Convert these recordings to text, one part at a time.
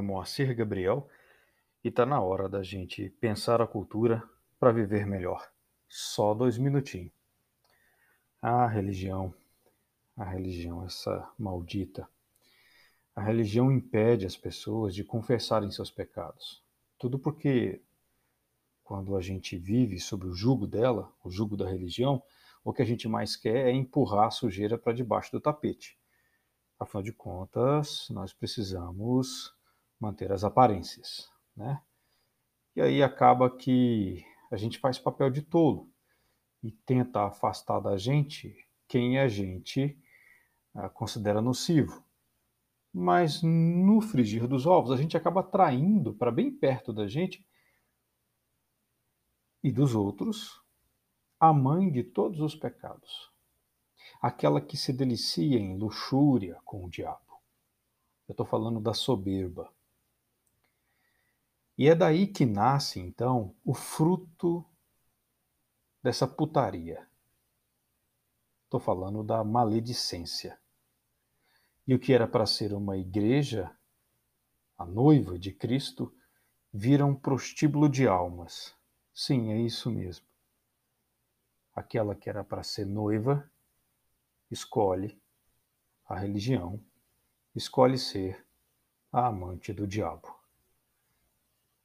Moacir Gabriel e está na hora da gente pensar a cultura para viver melhor. Só dois minutinhos. A religião, a religião, essa maldita. A religião impede as pessoas de confessarem seus pecados. Tudo porque quando a gente vive sob o jugo dela, o jugo da religião, o que a gente mais quer é empurrar a sujeira para debaixo do tapete. Afinal de contas, nós precisamos manter as aparências, né? E aí acaba que a gente faz papel de tolo e tenta afastar da gente quem a gente ah, considera nocivo. Mas no frigir dos ovos, a gente acaba traindo para bem perto da gente e dos outros a mãe de todos os pecados, aquela que se delicia em luxúria com o diabo. Eu estou falando da soberba. E é daí que nasce, então, o fruto dessa putaria. Estou falando da maledicência. E o que era para ser uma igreja, a noiva de Cristo, vira um prostíbulo de almas. Sim, é isso mesmo. Aquela que era para ser noiva escolhe a religião, escolhe ser a amante do diabo.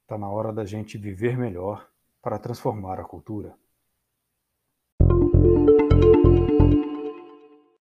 Está na hora da gente viver melhor para transformar a cultura.